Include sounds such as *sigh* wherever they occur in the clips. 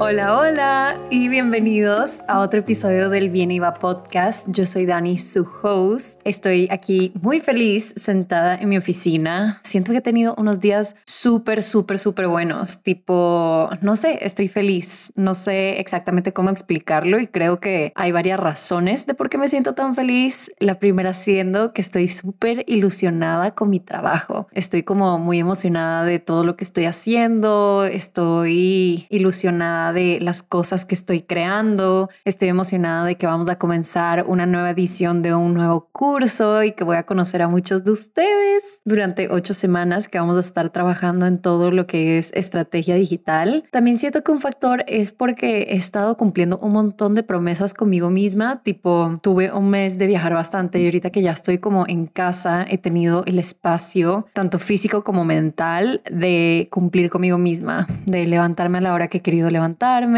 Hola, hola y bienvenidos a otro episodio del Bien Iba Podcast. Yo soy Dani, su host. Estoy aquí muy feliz sentada en mi oficina. Siento que he tenido unos días súper, súper, súper buenos. Tipo, no sé, estoy feliz. No sé exactamente cómo explicarlo y creo que hay varias razones de por qué me siento tan feliz. La primera siendo que estoy súper ilusionada con mi trabajo. Estoy como muy emocionada de todo lo que estoy haciendo. Estoy ilusionada de las cosas que estoy creando. Estoy emocionada de que vamos a comenzar una nueva edición de un nuevo curso y que voy a conocer a muchos de ustedes durante ocho semanas que vamos a estar trabajando en todo lo que es estrategia digital. También siento que un factor es porque he estado cumpliendo un montón de promesas conmigo misma, tipo tuve un mes de viajar bastante y ahorita que ya estoy como en casa he tenido el espacio tanto físico como mental de cumplir conmigo misma, de levantarme a la hora que he querido levantar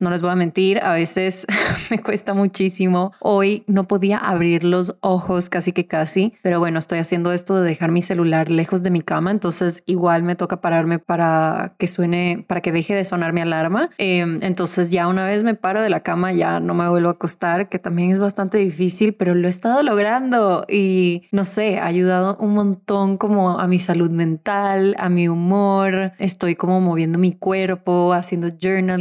no les voy a mentir, a veces *laughs* me cuesta muchísimo. Hoy no podía abrir los ojos casi que casi, pero bueno, estoy haciendo esto de dejar mi celular lejos de mi cama, entonces igual me toca pararme para que suene, para que deje de sonar mi alarma. Em, entonces ya una vez me paro de la cama, ya no me vuelvo a acostar, que también es bastante difícil, pero lo he estado logrando y no sé, ha ayudado un montón como a mi salud mental, a mi humor. Estoy como moviendo mi cuerpo, haciendo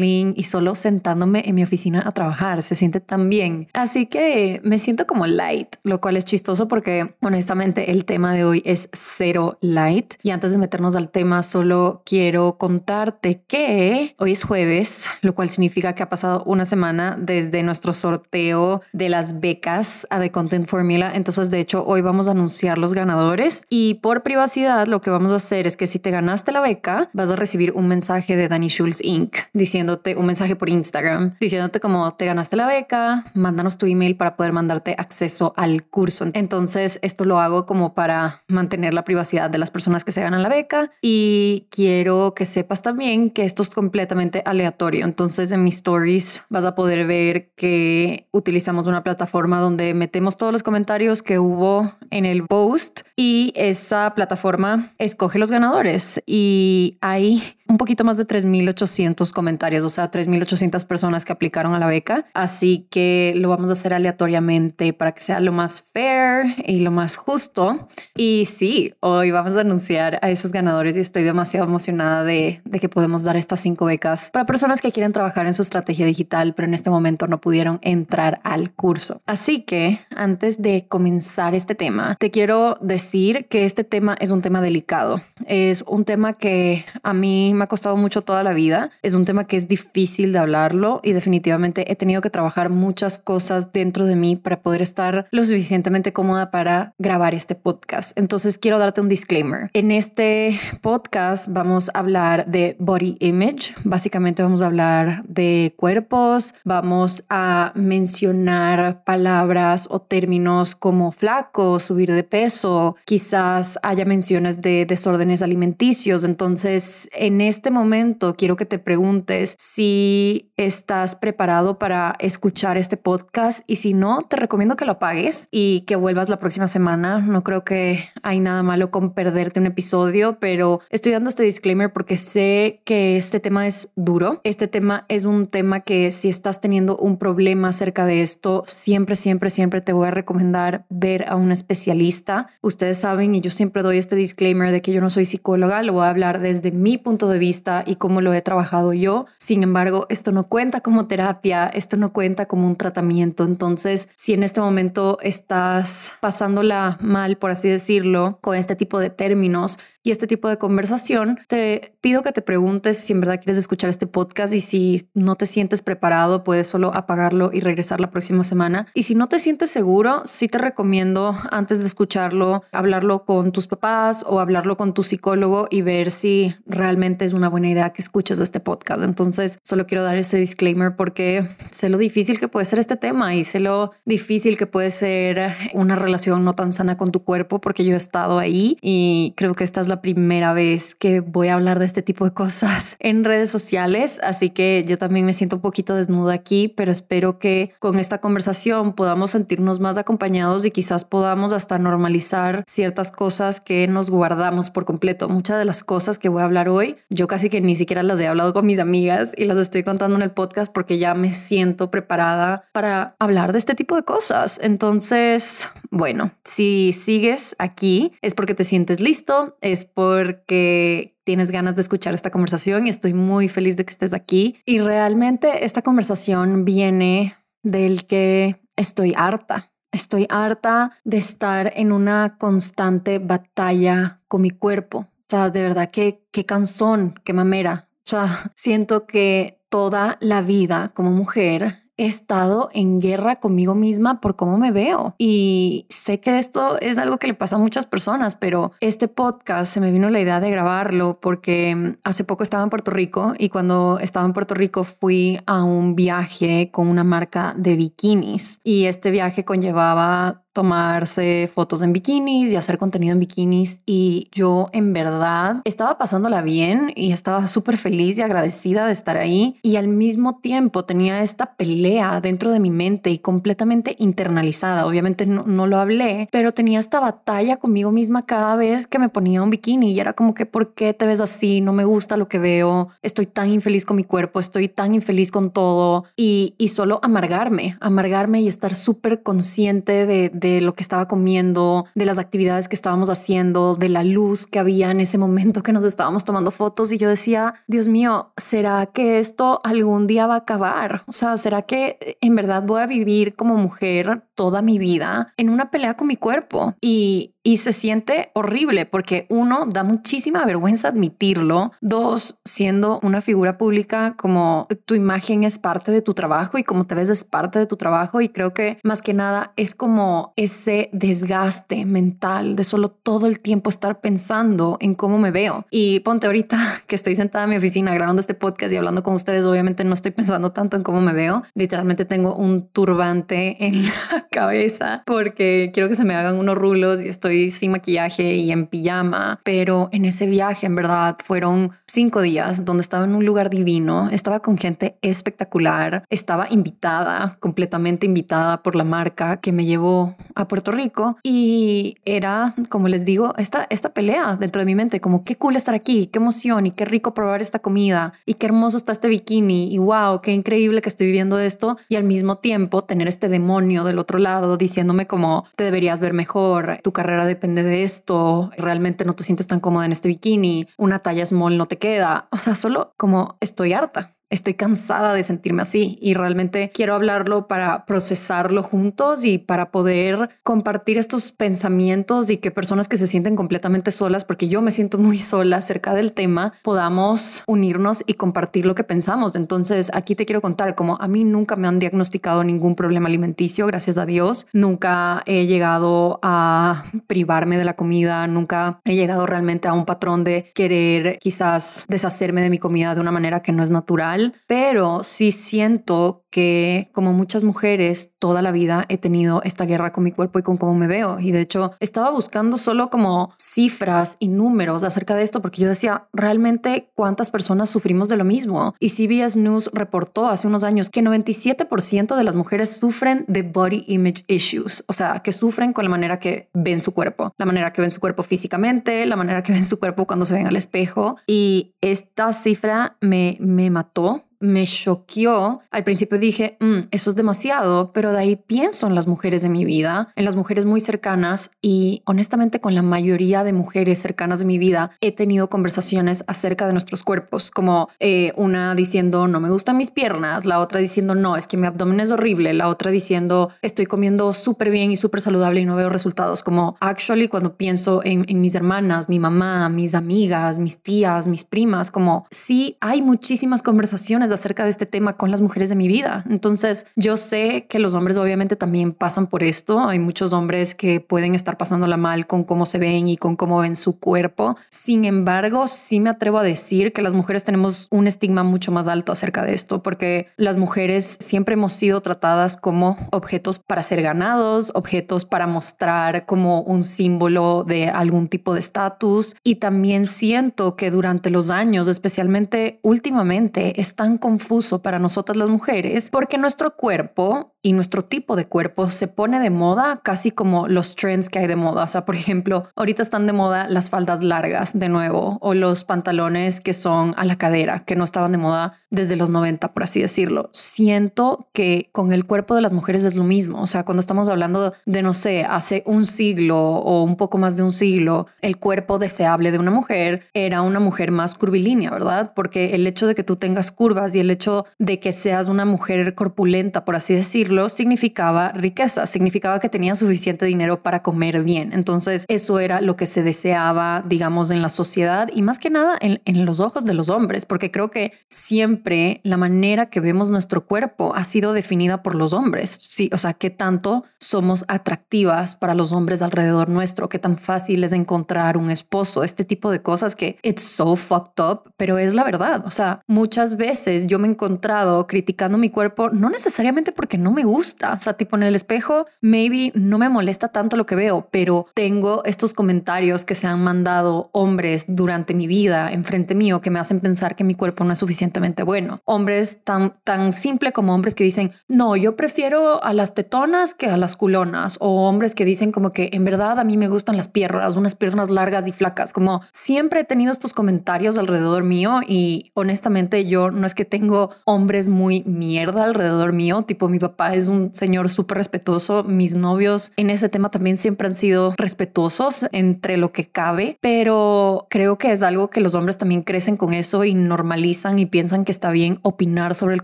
y solo sentándome en mi oficina a trabajar. Se siente tan bien. Así que me siento como light, lo cual es chistoso porque honestamente el tema de hoy es cero light. Y antes de meternos al tema, solo quiero contarte que hoy es jueves, lo cual significa que ha pasado una semana desde nuestro sorteo de las becas a The Content Formula. Entonces, de hecho, hoy vamos a anunciar los ganadores y por privacidad lo que vamos a hacer es que si te ganaste la beca, vas a recibir un mensaje de Danny Schulz Inc. diciendo un mensaje por Instagram diciéndote como te ganaste la beca, mándanos tu email para poder mandarte acceso al curso. Entonces esto lo hago como para mantener la privacidad de las personas que se ganan la beca y quiero que sepas también que esto es completamente aleatorio. Entonces en mis stories vas a poder ver que utilizamos una plataforma donde metemos todos los comentarios que hubo en el post y esa plataforma escoge los ganadores y hay un poquito más de 3.800 comentarios, o sea, 3.800 personas que aplicaron a la beca. Así que lo vamos a hacer aleatoriamente para que sea lo más fair y lo más justo. Y sí, hoy vamos a anunciar a esos ganadores y estoy demasiado emocionada de, que podemos dar estas cinco becas para personas que quieren trabajar en su estrategia digital, pero en este momento no pudieron entrar al curso. Así que antes de comenzar este tema, te quiero decir que este tema es un tema delicado. Es un tema que a mí me ha costado mucho toda la vida. Es un tema que es difícil de hablarlo y definitivamente he tenido que trabajar muchas cosas dentro de mí para poder estar lo suficientemente cómoda para grabar este podcast. Entonces quiero darte un disclaimer. En este podcast vamos a hablar de body image. Básicamente vamos a hablar de cuerpos, vamos a mencionar palabras o términos como flaco, subir de peso, quizás haya menciones de desórdenes alimenticios. Entonces, en este momento quiero que te preguntes si estás preparado para escuchar este podcast y si no, te recomiendo que lo apagues y que vuelvas la próxima semana. No creo que hay nada malo con perderte un episodio, pero estoy dando este disclaimer porque sé que este tema es duro. Este tema es un tema que si estás teniendo un problema acerca de esto, siempre, siempre, siempre te voy a recomendar ver a un especialista. Ustedes saben y yo siempre doy este disclaimer de que yo no soy psicóloga, lo voy a hablar desde mi punto de de vista y cómo lo he trabajado yo. Sin embargo, esto no cuenta como terapia, esto no cuenta como un tratamiento. Entonces, si en este momento estás pasándola mal, por así decirlo, con este tipo de términos, y este tipo de conversación, te pido que te preguntes si en verdad quieres escuchar este podcast y si no te sientes preparado, puedes solo apagarlo y regresar la próxima semana. Y si no te sientes seguro, sí te recomiendo antes de escucharlo, hablarlo con tus papás o hablarlo con tu psicólogo y ver si realmente es una buena idea que escuches este podcast. Entonces, solo quiero dar este disclaimer porque sé lo difícil que puede ser este tema y sé lo difícil que puede ser una relación no tan sana con tu cuerpo porque yo he estado ahí y creo que esta es la la primera vez que voy a hablar de este tipo de cosas *laughs* en redes sociales, así que yo también me siento un poquito desnuda aquí, pero espero que con esta conversación podamos sentirnos más acompañados y quizás podamos hasta normalizar ciertas cosas que nos guardamos por completo. Muchas de las cosas que voy a hablar hoy, yo casi que ni siquiera las he hablado con mis amigas y las estoy contando en el podcast porque ya me siento preparada para hablar de este tipo de cosas. Entonces, bueno, si sigues aquí es porque te sientes listo, es porque tienes ganas de escuchar esta conversación y estoy muy feliz de que estés aquí. Y realmente esta conversación viene del que estoy harta. Estoy harta de estar en una constante batalla con mi cuerpo. O sea, de verdad que qué cansón, qué mamera. O sea, *laughs* siento que toda la vida como mujer he estado en guerra conmigo misma por cómo me veo. Y sé que esto es algo que le pasa a muchas personas, pero este podcast se me vino la idea de grabarlo porque hace poco estaba en Puerto Rico y cuando estaba en Puerto Rico fui a un viaje con una marca de bikinis y este viaje conllevaba tomarse fotos en bikinis y hacer contenido en bikinis y yo en verdad estaba pasándola bien y estaba súper feliz y agradecida de estar ahí y al mismo tiempo tenía esta pelea dentro de mi mente y completamente internalizada. Obviamente no, no lo hablé, pero tenía esta batalla conmigo misma cada vez que me ponía un bikini y era como que ¿por qué te ves así? No me gusta lo que veo, estoy tan infeliz con mi cuerpo, estoy tan infeliz con todo y, y solo amargarme, amargarme y estar súper consciente de de lo que estaba comiendo, de las actividades que estábamos haciendo, de la luz que había en ese momento que nos estábamos tomando fotos y yo decía, Dios mío, ¿será que esto algún día va a acabar? O sea, ¿será que en verdad voy a vivir como mujer toda mi vida en una pelea con mi cuerpo? Y, y se siente horrible porque uno, da muchísima vergüenza admitirlo. Dos, siendo una figura pública, como tu imagen es parte de tu trabajo y como te ves es parte de tu trabajo. Y creo que más que nada es como ese desgaste mental de solo todo el tiempo estar pensando en cómo me veo. Y ponte ahorita *laughs* que estoy sentada en mi oficina grabando este podcast y hablando con ustedes, obviamente no estoy pensando tanto en cómo me veo. Literalmente tengo un turbante en *laughs* la cabeza porque quiero que se me hagan unos rulos y estoy sin maquillaje y en pijama, pero en ese viaje en verdad fueron cinco días donde estaba en un lugar divino, estaba con gente espectacular, estaba invitada, completamente invitada por la marca que me llevó a Puerto Rico y era, como les digo, esta, esta pelea dentro de mi mente, como qué cool estar aquí, qué emoción y qué rico probar esta comida y qué hermoso está este bikini y wow, qué increíble que estoy viviendo esto y al mismo tiempo tener este demonio del otro lado diciéndome como te deberías ver mejor, tu carrera depende de esto, realmente no te sientes tan cómoda en este bikini, una talla small no te queda, o sea, solo como estoy harta estoy cansada de sentirme así y realmente quiero hablarlo para procesarlo juntos y para poder compartir estos pensamientos y que personas que se sienten completamente solas, porque yo me siento muy sola acerca del tema, podamos unirnos y compartir lo que pensamos. Entonces, aquí te quiero contar como a mí nunca me han diagnosticado ningún problema alimenticio, gracias a Dios. Nunca he llegado a privarme de la comida, nunca he llegado realmente a un patrón de querer quizás deshacerme de mi comida de una manera que no es natural pero sí siento que como muchas mujeres toda la vida he tenido esta guerra con mi cuerpo y con cómo me veo. Y de hecho estaba buscando solo como cifras y números acerca de esto porque yo decía realmente cuántas personas sufrimos de lo mismo. Y CBS News reportó hace unos años que 97% de las mujeres sufren de body image issues, o sea, que sufren con la manera que ven su cuerpo, la manera que ven su cuerpo físicamente, la manera que ven su cuerpo cuando se ven al espejo. Y esta cifra me, me mató me choqueó. Al principio dije, mm, eso es demasiado, pero de ahí pienso en las mujeres de mi vida, en las mujeres muy cercanas y honestamente con la mayoría de mujeres cercanas de mi vida he tenido conversaciones acerca de nuestros cuerpos, como eh, una diciendo, no me gustan mis piernas, la otra diciendo, no, es que mi abdomen es horrible, la otra diciendo, estoy comiendo súper bien y súper saludable y no veo resultados, como actually cuando pienso en, en mis hermanas, mi mamá, mis amigas, mis tías, mis primas, como sí hay muchísimas conversaciones acerca de este tema con las mujeres de mi vida. Entonces, yo sé que los hombres obviamente también pasan por esto. Hay muchos hombres que pueden estar pasándola mal con cómo se ven y con cómo ven su cuerpo. Sin embargo, sí me atrevo a decir que las mujeres tenemos un estigma mucho más alto acerca de esto, porque las mujeres siempre hemos sido tratadas como objetos para ser ganados, objetos para mostrar como un símbolo de algún tipo de estatus. Y también siento que durante los años, especialmente últimamente, es tan confuso para nosotras las mujeres porque nuestro cuerpo y nuestro tipo de cuerpo se pone de moda casi como los trends que hay de moda. O sea, por ejemplo, ahorita están de moda las faldas largas de nuevo o los pantalones que son a la cadera, que no estaban de moda desde los 90, por así decirlo. Siento que con el cuerpo de las mujeres es lo mismo. O sea, cuando estamos hablando de, no sé, hace un siglo o un poco más de un siglo, el cuerpo deseable de una mujer era una mujer más curvilínea, ¿verdad? Porque el hecho de que tú tengas curvas y el hecho de que seas una mujer corpulenta, por así decirlo, significaba riqueza, significaba que tenías suficiente dinero para comer bien. Entonces, eso era lo que se deseaba, digamos, en la sociedad y más que nada en, en los ojos de los hombres, porque creo que siempre la manera que vemos nuestro cuerpo ha sido definida por los hombres. Sí, o sea, qué tanto somos atractivas para los hombres alrededor nuestro, qué tan fácil es encontrar un esposo, este tipo de cosas que it's so fucked up, pero es la verdad. O sea, muchas veces yo me he encontrado criticando mi cuerpo, no necesariamente porque no me gusta, o sea, tipo en el espejo, maybe no me molesta tanto lo que veo, pero tengo estos comentarios que se han mandado hombres durante mi vida enfrente mío que me hacen pensar que mi cuerpo no es suficientemente bueno. Hombres tan, tan simple como hombres que dicen, no, yo prefiero a las tetonas que a las culonas. O hombres que dicen como que en verdad a mí me gustan las piernas, unas piernas largas y flacas. Como siempre he tenido estos comentarios alrededor mío y honestamente yo no es que tengo hombres muy mierda alrededor mío. Tipo mi papá es un señor súper respetuoso. Mis novios en ese tema también siempre han sido respetuosos entre lo que cabe, pero creo que es algo que los hombres también crecen con eso y normalizan y piensan que está bien opinar sobre el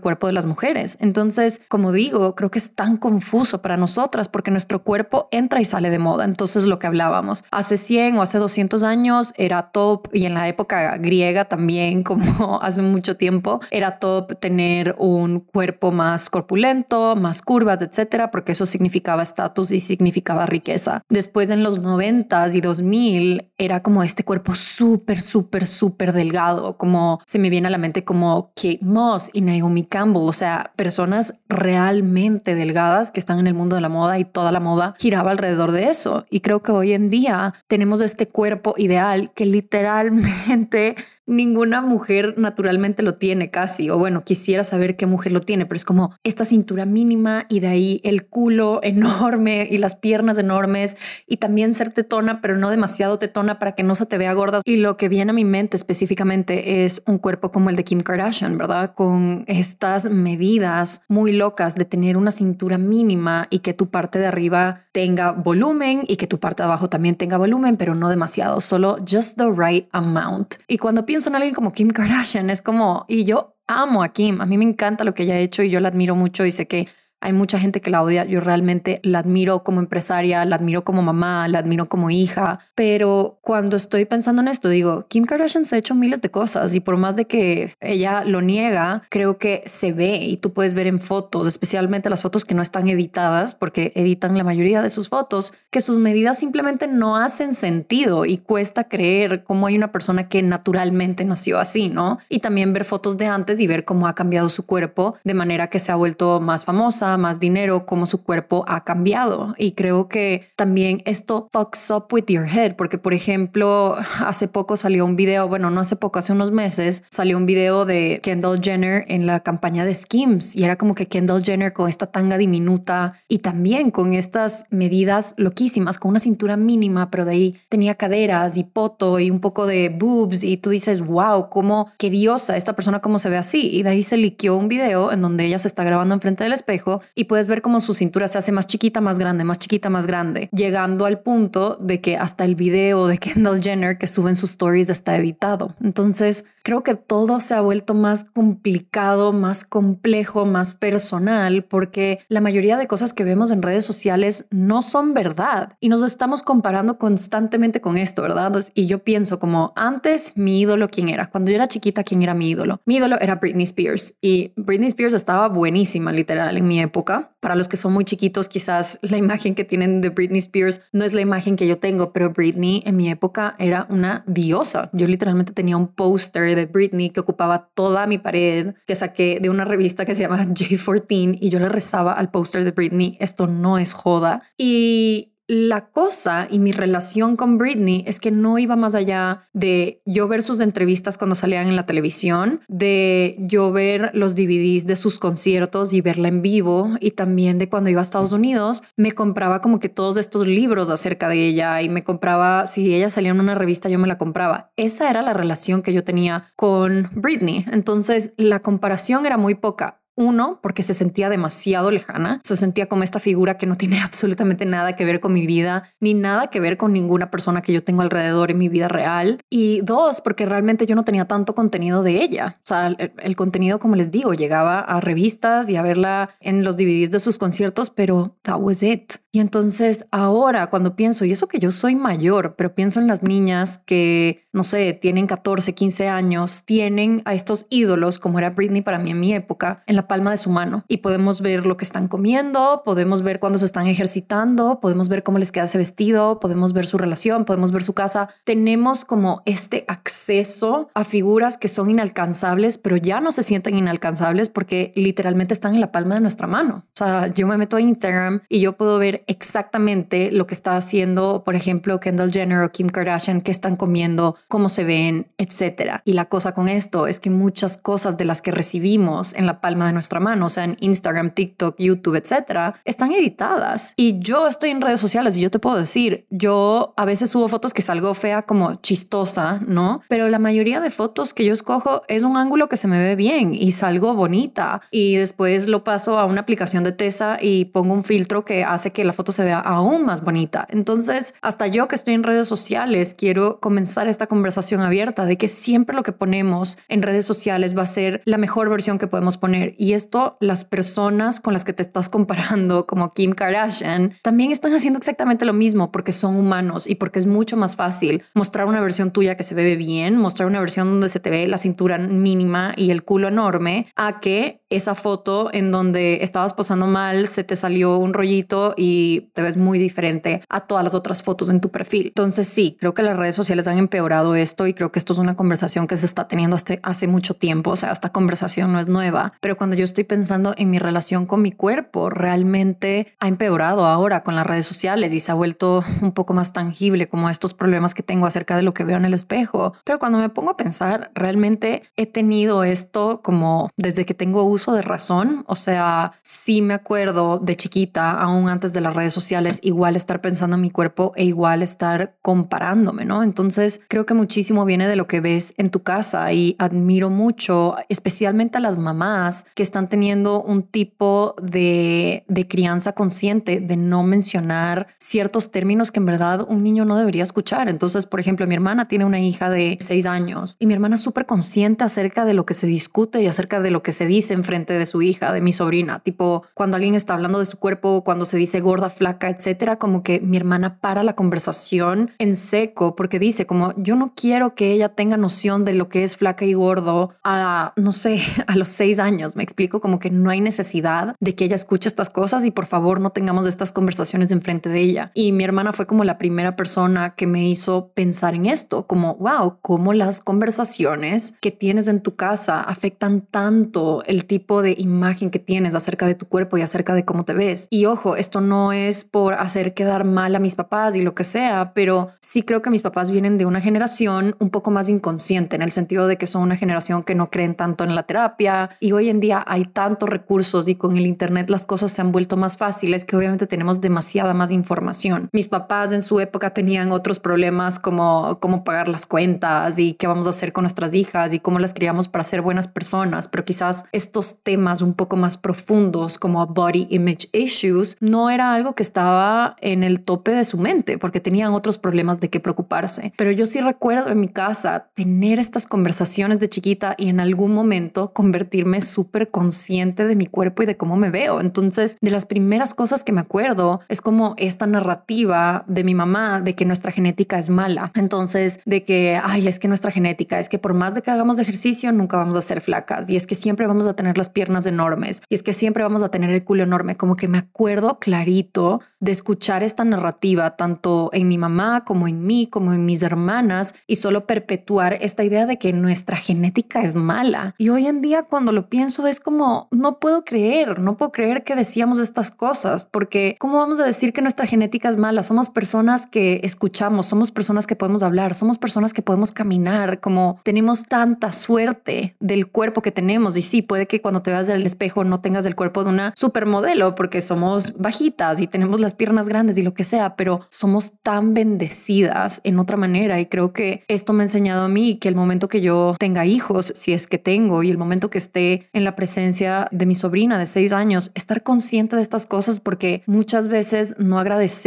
cuerpo de las mujeres. Entonces, como digo, creo que es tan confuso para nosotras porque nuestro cuerpo entra y sale de moda. Entonces, lo que hablábamos hace 100 o hace 200 años era top y en la época griega también, *laughs* como hace mucho tiempo, era top tener un cuerpo más corpulento, más curvas, etcétera, porque eso significaba estatus y significaba riqueza. Después, en los 90 y 2000, era como este cuerpo súper, súper, súper delgado, como se me viene a la mente como Kate Moss y Naomi Campbell, o sea, personas realmente delgadas que están en el mundo de la moda y toda la moda giraba alrededor de eso. Y creo que hoy en día tenemos este cuerpo ideal que literalmente ninguna mujer naturalmente lo tiene casi, o bueno, quisiera saber qué mujer lo tiene, pero es como esta cintura mínima y de ahí el culo *laughs* enorme y las piernas enormes y también ser tetona, pero no demasiado tetona para que no se te vea gorda. Y lo que viene a mi mente específicamente es un cuerpo como el de Kim Kardashian, ¿verdad? Con estas medidas muy locas de tener una cintura mínima y que tu parte de arriba tenga volumen y que tu parte de abajo también tenga volumen, pero no demasiado, solo just the right amount. Y cuando pienso en alguien como Kim Kardashian, es como, y yo amo a Kim, a mí me encanta lo que ella ha hecho y yo la admiro mucho y sé que hay mucha gente que la odia. Yo realmente la admiro como empresaria, la admiro como mamá, la admiro como hija. Pero cuando estoy pensando en esto, digo, Kim Kardashian se ha hecho miles de cosas y por más de que ella lo niega, creo que se ve y tú puedes ver en fotos, especialmente las fotos que no están editadas, porque editan la mayoría de sus fotos, que sus medidas simplemente no hacen sentido y cuesta creer cómo hay una persona que naturalmente nació así, ¿no? Y también ver fotos de antes y ver cómo ha cambiado su cuerpo de manera que se ha vuelto más famosa más dinero, cómo su cuerpo ha cambiado. Y creo que también esto fucks up with your head, porque por ejemplo, hace poco salió un video, bueno, no hace poco, hace unos meses, salió un video de Kendall Jenner en la campaña de Skims y era como que Kendall Jenner con esta tanga diminuta y también con estas medidas loquísimas, con una cintura mínima, pero de ahí tenía caderas y poto y un poco de boobs y tú dices, wow, cómo, qué diosa esta persona, cómo se ve así. Y de ahí se liqueó un video en donde ella se está grabando enfrente del espejo y puedes ver cómo su cintura se hace más chiquita, más grande, más chiquita, más grande, llegando al punto de que hasta el video de *laughs* Kendall Jenner que suben sus stories está editado. Entonces, creo que todo se ha vuelto más complicado, más complejo, más personal, porque la mayoría de cosas que vemos en redes sociales no son verdad y nos estamos comparando constantemente con esto, ¿verdad? Y yo pienso como antes mi ídolo, ¿quién era? Cuando yo era chiquita, ¿quién era mi ídolo? Mi ídolo era Britney Spears y Britney Spears estaba buenísima, literal, en mi época. Para los que son muy chiquitos, quizás la imagen que tienen de Britney Spears no es la imagen que yo tengo, pero Britney en mi época era una diosa. Yo literalmente tenía un póster de Britney que ocupaba toda mi pared, que saqué de una revista que se llama *laughs* J14 y yo le rezaba al póster de Britney, esto no es joda. Y la cosa y mi relación con Britney es que no iba más allá de yo ver sus entrevistas cuando salían en la televisión, de yo ver los DVDs de sus conciertos y verla en vivo y también de cuando iba a Estados Unidos me compraba como que todos estos libros acerca de ella y me compraba, si ella salía en una revista yo me la compraba. Esa era la relación que yo tenía con Britney. Entonces la comparación era muy poca uno, porque se sentía demasiado lejana, se sentía como esta figura que no tiene *laughs* absolutamente nada que ver con mi vida, ni nada que ver con ninguna persona que yo tengo alrededor en mi vida real. Y dos, porque realmente yo no tenía tanto contenido de ella. O sea, el, contenido, como les digo, llegaba a revistas y a verla en los DVDs de sus conciertos, pero that was it. Y entonces ahora cuando pienso, y eso que yo soy mayor, pero pienso en las niñas que, no sé, tienen 14, 15 años, tienen a estos ídolos, como era Britney para mí en mi época, en la palma de su mano. Y podemos ver lo que están comiendo, podemos ver cuándo se están ejercitando, podemos ver cómo les queda ese vestido, podemos ver su relación, podemos ver su casa. Tenemos como este acceso a figuras que son inalcanzables, pero ya no se sienten inalcanzables porque literalmente están en la palma de nuestra mano. O sea, yo me meto a Instagram y yo puedo ver exactamente lo que está haciendo, por ejemplo, Kendall Jenner o Kim Kardashian, qué están comiendo, cómo se ven, etcétera. Y la cosa con esto es que muchas cosas de las que recibimos en la palma de nuestra mano, o sea, en Instagram, TikTok, YouTube, etcétera, están editadas. Y yo estoy en redes sociales y yo te puedo decir, yo a veces subo fotos que salgo fea como chistosa, ¿no? Pero la mayoría de fotos que yo escojo es un ángulo que se me ve bien y salgo bonita y después lo paso a una aplicación de Tesa y pongo un filtro que hace que la foto se vea aún más bonita. Entonces, hasta yo que estoy en redes sociales, quiero comenzar esta conversación abierta de que siempre lo que ponemos en redes sociales va a ser la mejor versión que podemos poner. Y esto, las personas con las que te estás comparando, como Kim Kardashian, también están haciendo exactamente lo mismo porque son humanos y porque es mucho más fácil mostrar una versión tuya que se ve bien, mostrar una versión donde se te ve la cintura mínima y el culo enorme, a que esa foto en donde estabas posando mal, se te salió un rollito y te ves muy diferente a todas las otras fotos en tu perfil. Entonces sí, creo que las redes sociales han empeorado esto y creo que esto es una conversación que se está teniendo hace, hace mucho tiempo. O sea, esta conversación no es nueva, pero cuando yo estoy pensando en mi relación con mi cuerpo, realmente ha empeorado ahora con las redes sociales y se ha vuelto un poco más tangible como estos problemas que tengo acerca de lo que veo en el espejo. Pero cuando me pongo a pensar, realmente he tenido esto como desde que tengo uso de razón. O sea, sí me acuerdo de chiquita, aún antes de redes sociales, igual estar pensando en mi cuerpo e igual estar comparándome, ¿no? Entonces creo que muchísimo viene de lo que ves en tu casa y admiro mucho, especialmente a las mamás que están teniendo un tipo de, de crianza consciente, de no mencionar ciertos términos que en verdad un niño no debería escuchar. Entonces, por ejemplo, mi hermana tiene una hija de seis años y mi hermana es súper consciente acerca de lo que se discute y acerca de lo que se dice en frente de su hija, de mi sobrina. Tipo, cuando alguien está hablando de su cuerpo, cuando se dice gorda, flaca, etcétera, como que mi hermana para la conversación en seco porque dice como yo no quiero que ella tenga noción de lo que es flaca y gordo a, no sé, *laughs* a los seis años. Me explico como que no hay necesidad de que ella escuche estas cosas y por favor no tengamos estas conversaciones enfrente de ella. Y mi hermana fue como la primera persona que me hizo pensar en esto, como wow, cómo las conversaciones que tienes en tu casa afectan tanto el tipo de imagen que tienes acerca de tu cuerpo y acerca de cómo te ves. Y ojo, esto no es por hacer quedar mal a mis papás y lo que sea, pero sí creo que mis papás vienen de una generación un poco más inconsciente en el sentido de que son una generación que no creen tanto en la terapia y hoy en día hay tantos recursos y con el internet las cosas se han vuelto más fáciles que obviamente tenemos demasiada más información Mis papás en su época tenían otros problemas como cómo pagar las cuentas y qué vamos a hacer con nuestras hijas y cómo las criamos para ser buenas personas, pero quizás estos temas un poco más profundos como body image issues no era algo que estaba en el tope de su mente porque tenían otros problemas de qué preocuparse. Pero yo sí recuerdo en mi casa tener estas conversaciones de chiquita y en algún momento convertirme súper consciente de mi cuerpo y de cómo me veo. Entonces, de las primeras cosas que me acuerdo es como esta narrativa de mi mamá de que nuestra genética es mala. Entonces, de que, ay, es que nuestra genética es que por más de que hagamos ejercicio, nunca vamos a ser flacas y es que siempre vamos a tener las piernas enormes y es que siempre vamos a tener el culo enorme. Como que me acuerdo clarito de escuchar esta narrativa tanto en mi mamá como en mí, como en mis hermanas y solo perpetuar esta idea de que nuestra genética es mala. Y hoy en día cuando lo pienso es como, no puedo creer, no puedo creer que decíamos estas cosas, porque ¿cómo vamos a decir que nuestra genética es mala? Somos personas que escuchamos, somos personas que podemos hablar, somos personas que podemos caminar, como tenemos tanta suerte del cuerpo que tenemos. Y sí, puede que cuando te veas el espejo no tengas el cuerpo de una supermodelo porque somos bajitas y tenemos las piernas grandes y lo que sea, pero somos tan bendecidas en otra manera. Y creo que esto me ha enseñado a mí que el momento que yo tenga hijos, si es que tengo, y el momento que esté en la presencia de mi sobrina de seis años, estar consciente de estas cosas porque muchas veces no agradecemos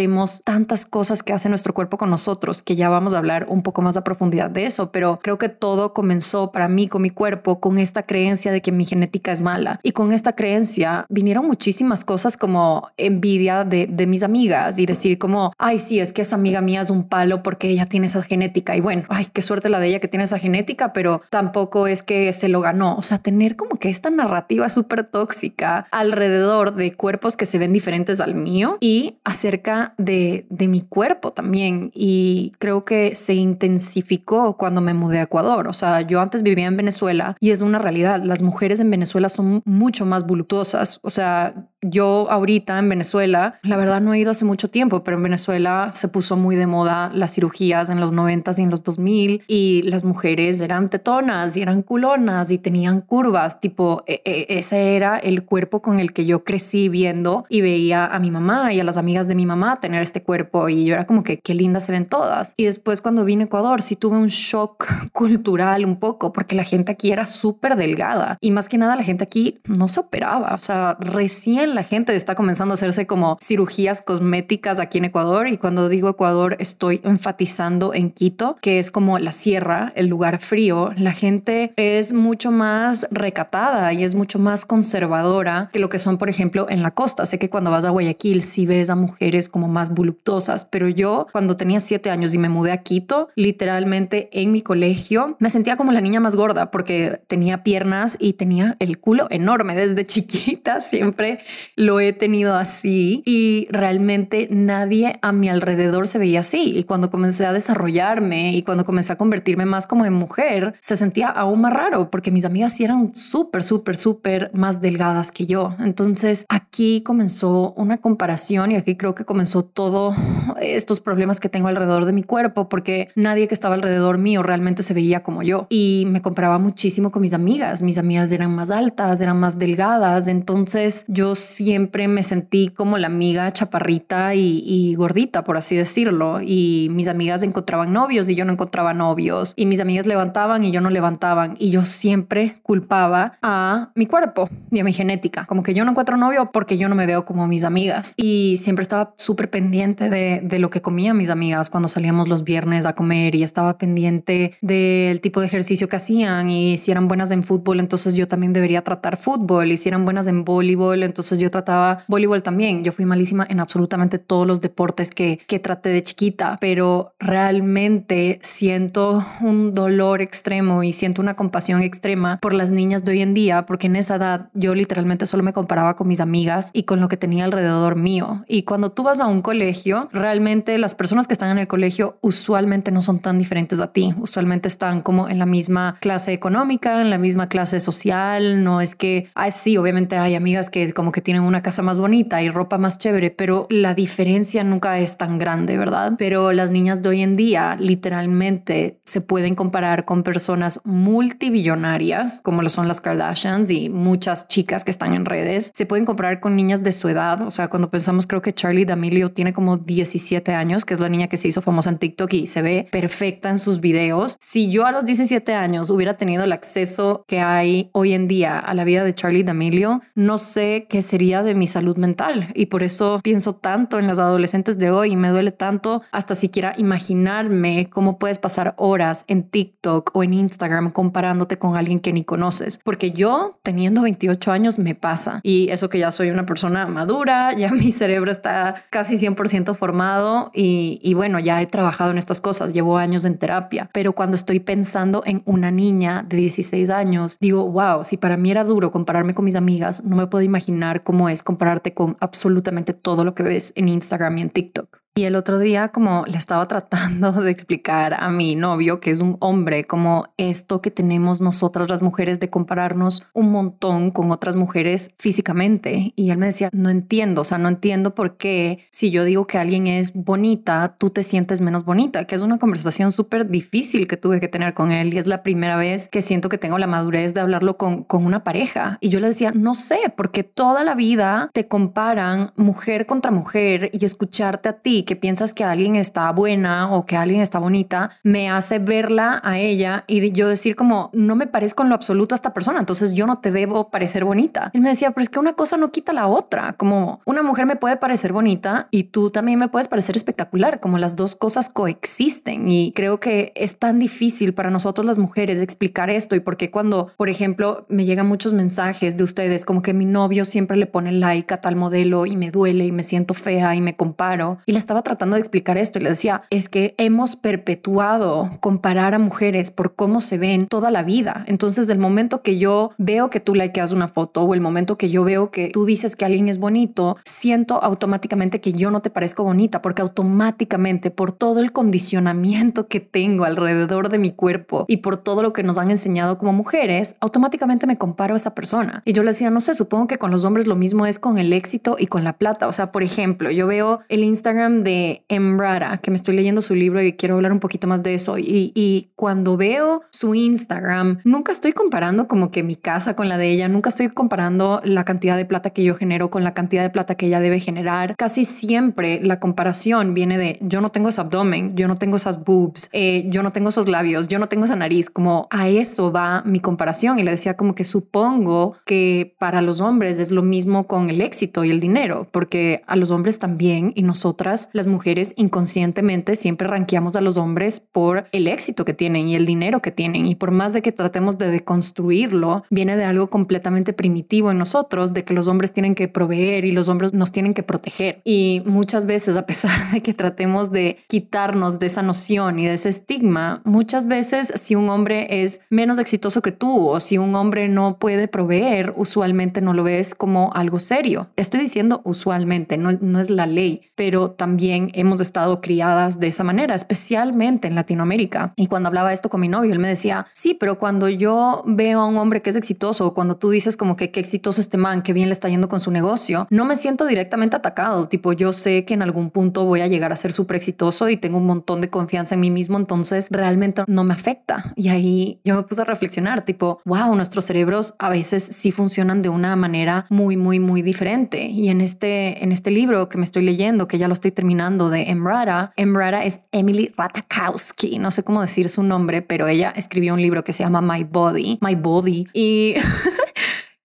tantas cosas que hace nuestro cuerpo con nosotros, que ya vamos a hablar un poco más a profundidad de eso, pero creo que todo comenzó para mí con mi cuerpo, con esta creencia de que mi genética es mala. Y con esta creencia vinieron muchísimas cosas como envidia de, de mis amigas y decir como, ay, sí, es que esa amiga mía es un palo porque ella tiene esa genética. Y bueno, ay, qué suerte la de ella que tiene esa genética, pero tampoco es que se lo ganó. O sea, tener como que esta narrativa súper tóxica alrededor de cuerpos que se ven diferentes al mío y acerca de, de mi cuerpo también. Y creo que se intensificó cuando me mudé a Ecuador. O sea, yo antes vivía en Venezuela y es una realidad. Las mujeres en Venezuela son mucho más voluptuosas. O sea, yo ahorita en Venezuela, la verdad no he ido hace mucho tiempo, pero en Venezuela se puso muy de moda las cirugías en los 90 y en los 2000 y las mujeres eran tetonas y eran culonas y tenían curvas, tipo e, e, ese era el cuerpo con el que yo crecí viendo y veía a mi mamá y a las amigas de mi mamá tener este cuerpo y yo era como que qué lindas se ven todas. Y después cuando vine a Ecuador sí tuve un shock *laughs* cultural un poco porque la gente aquí era súper delgada y más que nada la gente aquí no se operaba, o sea, recién la gente está comenzando a hacerse como cirugías cosméticas aquí en Ecuador y cuando digo Ecuador estoy enfatizando en Quito, que es como la sierra, el lugar frío. La gente es mucho más recatada y es mucho más conservadora que lo que son, por ejemplo, en la costa. Sé que cuando vas a Guayaquil sí ves a mujeres como más voluptuosas, pero yo cuando tenía siete años y me mudé a Quito, literalmente en mi colegio me sentía como la niña más gorda porque tenía piernas y tenía el culo enorme desde *laughs* chiquita, siempre lo he tenido así y realmente nadie a mi alrededor se veía así. Y cuando comencé a desarrollarme y cuando comencé a convertirme más como en mujer, se sentía aún más raro porque mis amigas sí eran súper, súper, súper más delgadas que yo. Entonces aquí comenzó una comparación y aquí creo que comenzó todo estos problemas que tengo alrededor de mi cuerpo porque nadie que estaba alrededor mío realmente se veía como yo y me comparaba muchísimo con mis amigas. Mis amigas eran más altas, eran más delgadas. Entonces yo siempre me sentí como la amiga chaparrita y, gordita, por así decirlo. Y mis amigas encontraban novios y yo no encontraba novios. Y mis amigas levantaban y yo no levantaban. Y yo siempre culpaba a mi cuerpo y a mi genética. Como que yo no encuentro novio porque yo no me veo como mis amigas. Y siempre estaba súper pendiente de, de lo que comían mis amigas cuando salíamos los viernes a comer y estaba pendiente del tipo de ejercicio que hacían y si eran buenas en fútbol, entonces yo también debería tratar fútbol y si eran buenas en voleibol, entonces yo trataba voleibol también. Yo fui malísima en absolutamente todos los deportes que, que traté de chiquita, pero realmente siento un dolor extremo y siento una compasión extrema por las niñas de hoy en día, porque en esa edad yo literalmente solo me comparaba con mis amigas y con lo que tenía alrededor mío. Y cuando tú vas a un colegio, realmente las personas que están en el colegio usualmente no son tan diferentes a ti. Usualmente están como en la misma clase económica, en la misma clase social. No es que, ah, sí, obviamente hay amigas que como que tienen una casa más bonita y ropa más chévere, pero la diferencia nunca es tan grande, ¿verdad? Pero las niñas de hoy en día literalmente se pueden comparar con personas multibillonarias, como lo son las Kardashians y muchas chicas que están en redes. Se pueden comparar con niñas de su edad. O sea, cuando pensamos, creo que Charlie D'Amelio tiene como 17 años, que es la niña que se hizo famosa en TikTok y se ve perfecta en sus videos. Si yo a los 17 años hubiera tenido el acceso que hay hoy en día a la vida de Charlie D'Amelio, no sé qué sería de mi salud mental. Y por eso pienso tanto en las adolescentes de hoy y me duele tanto hasta siquiera imaginarme cómo puedes pasar horas en TikTok o en Instagram comparándote con alguien que ni conoces. Porque yo, teniendo 28 años, me pasa. Y eso que ya soy una persona madura, *laughs* ya mi cerebro está casi 100% formado y, y bueno, ya he trabajado en estas cosas, llevo años en terapia. Pero cuando estoy pensando en una niña de 16 años, digo, wow, si para mí era duro compararme con mis amigas, no me puedo imaginar cómo es compararte con absolutamente todo lo que ves en Instagram y en TikTok. Y el otro día como le estaba tratando de explicar a mi novio, que es un hombre, como esto que tenemos nosotras las mujeres de compararnos un montón con otras mujeres físicamente. Y él me decía, no entiendo, o sea, no entiendo por qué si yo digo que alguien es bonita, tú te sientes menos bonita, que es una conversación súper difícil que tuve que tener con él. Y es la primera vez que siento que tengo la madurez de hablarlo con, con una pareja. Y yo le decía, no sé, porque toda la vida te comparan mujer contra mujer y escucharte a ti que piensas que alguien está buena o que alguien está bonita, me hace verla a ella y yo decir como, no me parezco en lo absoluto a esta persona, entonces yo no te debo parecer bonita. Él me decía, pero es que una cosa no quita la otra, como una mujer me puede parecer bonita y tú también me puedes parecer espectacular, como las dos cosas coexisten y creo que es tan difícil para nosotros las mujeres explicar esto y porque cuando, por ejemplo, me llegan muchos mensajes de ustedes como que mi novio siempre le pone like a tal modelo y me duele y me siento fea y me comparo y le estaba tratando de explicar esto y le decía, es que hemos perpetuado comparar a mujeres por cómo se ven toda la vida. Entonces, del momento que yo veo que tú likeas una foto o el momento que yo veo que tú dices que alguien es bonito, siento automáticamente que yo no te parezco bonita porque automáticamente por todo el condicionamiento que tengo alrededor de mi cuerpo y por todo lo que nos han enseñado como mujeres, automáticamente me comparo a esa persona. Y yo le decía, no sé, supongo que con los hombres lo mismo es con el éxito y con la plata. O sea, por ejemplo, yo veo el Instagram de Emrata, que me estoy leyendo su libro y quiero hablar un poquito más de eso. Y, y cuando veo su Instagram, nunca estoy comparando como que mi casa con la de ella, nunca estoy comparando la cantidad de plata que yo genero con la cantidad de plata que ella debe generar. Casi siempre la comparación viene de yo no tengo ese abdomen, yo no tengo esas boobs, eh, yo no tengo esos labios, yo no tengo esa nariz, como a eso va mi comparación. Y le decía como que supongo que para los hombres es lo mismo con el éxito y el dinero, porque a los hombres también y nosotras las mujeres inconscientemente siempre ranqueamos a los hombres por el éxito que tienen y el dinero que tienen. Y por más de que tratemos de deconstruirlo, viene de algo completamente primitivo en nosotros, de que los hombres tienen que proveer y los hombres nos tienen que proteger. Y muchas veces, a pesar de que tratemos de quitarnos de esa noción y de ese estigma, muchas veces si un hombre es menos exitoso que tú o si un hombre no puede proveer, usualmente no lo ves como algo serio. Estoy diciendo usualmente, no, no es la ley, pero también hemos estado criadas de esa manera, especialmente en Latinoamérica. Y cuando hablaba esto con mi novio, él me decía, sí, pero cuando yo veo a un hombre que es exitoso, cuando tú dices como que qué exitoso este man, qué bien le está yendo con su negocio, no me siento directamente atacado. Tipo, yo sé que en algún punto voy a llegar a ser súper exitoso y tengo un montón de confianza en mí mismo, entonces realmente no me afecta. Y ahí yo me puse a reflexionar, tipo, wow, nuestros cerebros a veces sí funcionan de una manera muy, muy, muy diferente. Y en este, en este libro que me estoy leyendo, que ya lo estoy terminando, de Emrata. Emrata es Emily Ratakowski, no sé cómo decir su nombre, pero ella escribió un libro que se llama My Body, My Body. Y *laughs*